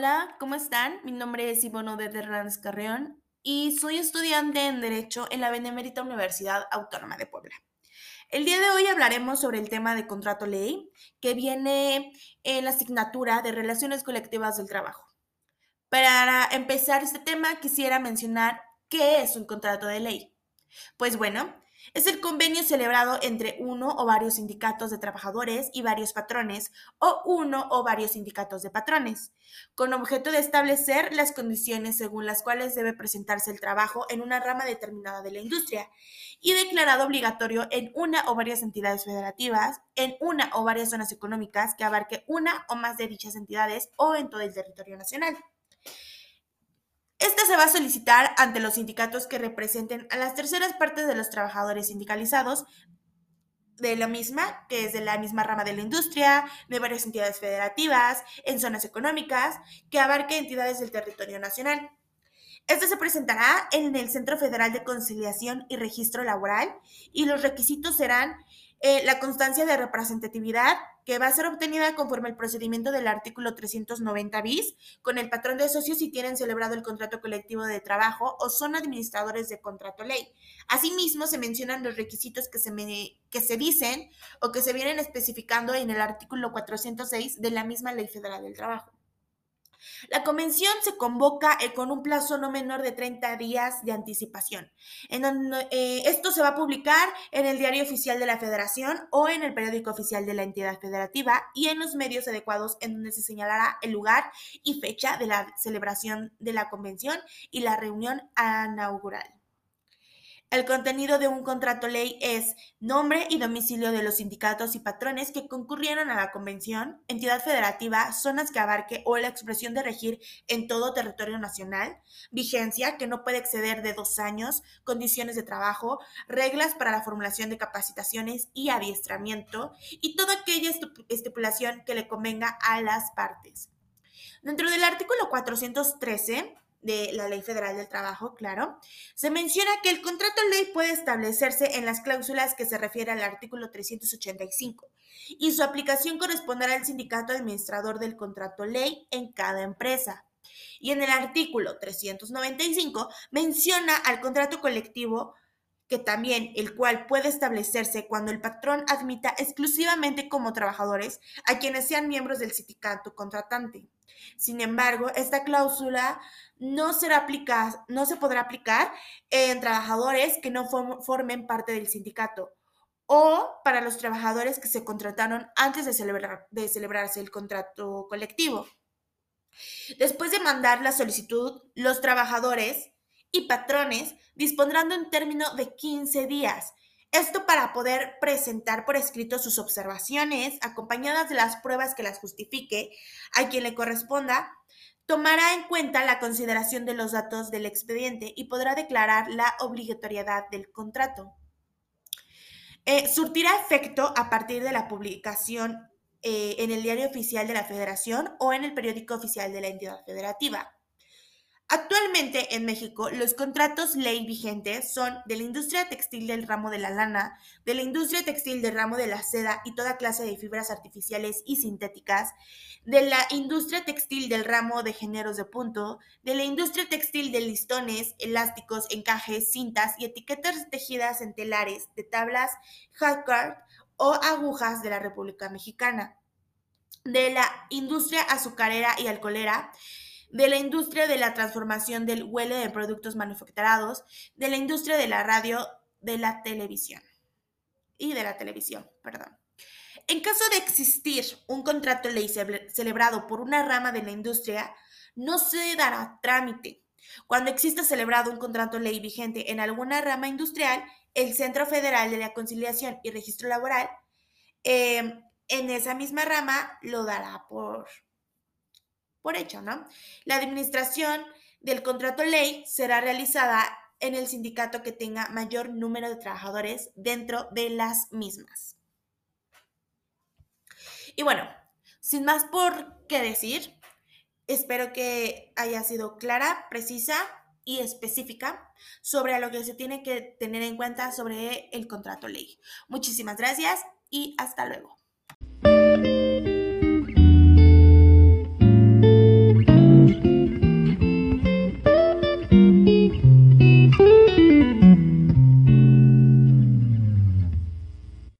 Hola, ¿cómo están? Mi nombre es Ivonne de Hernández Carreón y soy estudiante en Derecho en la Benemérita Universidad Autónoma de Puebla. El día de hoy hablaremos sobre el tema de contrato ley que viene en la asignatura de Relaciones Colectivas del Trabajo. Para empezar este tema quisiera mencionar qué es un contrato de ley. Pues bueno, es el convenio celebrado entre uno o varios sindicatos de trabajadores y varios patrones, o uno o varios sindicatos de patrones, con objeto de establecer las condiciones según las cuales debe presentarse el trabajo en una rama determinada de la industria, y declarado obligatorio en una o varias entidades federativas, en una o varias zonas económicas que abarque una o más de dichas entidades o en todo el territorio nacional. Se va a solicitar ante los sindicatos que representen a las terceras partes de los trabajadores sindicalizados de la misma, que es de la misma rama de la industria, de varias entidades federativas, en zonas económicas, que abarque entidades del territorio nacional. Esta se presentará en el Centro Federal de Conciliación y Registro Laboral y los requisitos serán eh, la constancia de representatividad que va a ser obtenida conforme al procedimiento del artículo 390 bis con el patrón de socios si tienen celebrado el contrato colectivo de trabajo o son administradores de contrato ley. Asimismo, se mencionan los requisitos que se, que se dicen o que se vienen especificando en el artículo 406 de la misma Ley Federal del Trabajo. La convención se convoca eh, con un plazo no menor de 30 días de anticipación. Eh, esto se va a publicar en el diario oficial de la federación o en el periódico oficial de la entidad federativa y en los medios adecuados en donde se señalará el lugar y fecha de la celebración de la convención y la reunión inaugural. El contenido de un contrato ley es nombre y domicilio de los sindicatos y patrones que concurrieron a la convención, entidad federativa, zonas que abarque o la expresión de regir en todo territorio nacional, vigencia que no puede exceder de dos años, condiciones de trabajo, reglas para la formulación de capacitaciones y adiestramiento y toda aquella estipulación que le convenga a las partes. Dentro del artículo 413, de la Ley Federal del Trabajo, claro, se menciona que el contrato ley puede establecerse en las cláusulas que se refiere al artículo 385 y su aplicación corresponderá al sindicato administrador del contrato ley en cada empresa. Y en el artículo 395 menciona al contrato colectivo que también el cual puede establecerse cuando el patrón admita exclusivamente como trabajadores a quienes sean miembros del sindicato contratante. Sin embargo, esta cláusula no, será aplicada, no se podrá aplicar en trabajadores que no formen parte del sindicato o para los trabajadores que se contrataron antes de celebrarse el contrato colectivo. Después de mandar la solicitud, los trabajadores y patrones dispondrán de un término de 15 días. Esto para poder presentar por escrito sus observaciones, acompañadas de las pruebas que las justifique a quien le corresponda, tomará en cuenta la consideración de los datos del expediente y podrá declarar la obligatoriedad del contrato. Eh, surtirá efecto a partir de la publicación eh, en el diario oficial de la Federación o en el periódico oficial de la entidad federativa. Actualmente en México, los contratos ley vigentes son de la industria textil del ramo de la lana, de la industria textil del ramo de la seda y toda clase de fibras artificiales y sintéticas, de la industria textil del ramo de géneros de punto, de la industria textil de listones, elásticos, encajes, cintas y etiquetas tejidas en telares de tablas, hardcard o agujas de la República Mexicana, de la industria azucarera y alcoholera, de la industria de la transformación del huele de productos manufacturados, de la industria de la radio, de la televisión y de la televisión, perdón. En caso de existir un contrato ley celebrado por una rama de la industria, no se dará trámite. Cuando exista celebrado un contrato ley vigente en alguna rama industrial, el Centro Federal de la Conciliación y Registro Laboral eh, en esa misma rama lo dará por, por hecho, ¿no? La administración del contrato ley será realizada en el sindicato que tenga mayor número de trabajadores dentro de las mismas. Y bueno, sin más por qué decir, espero que haya sido clara, precisa y específica sobre lo que se tiene que tener en cuenta sobre el contrato ley. Muchísimas gracias y hasta luego.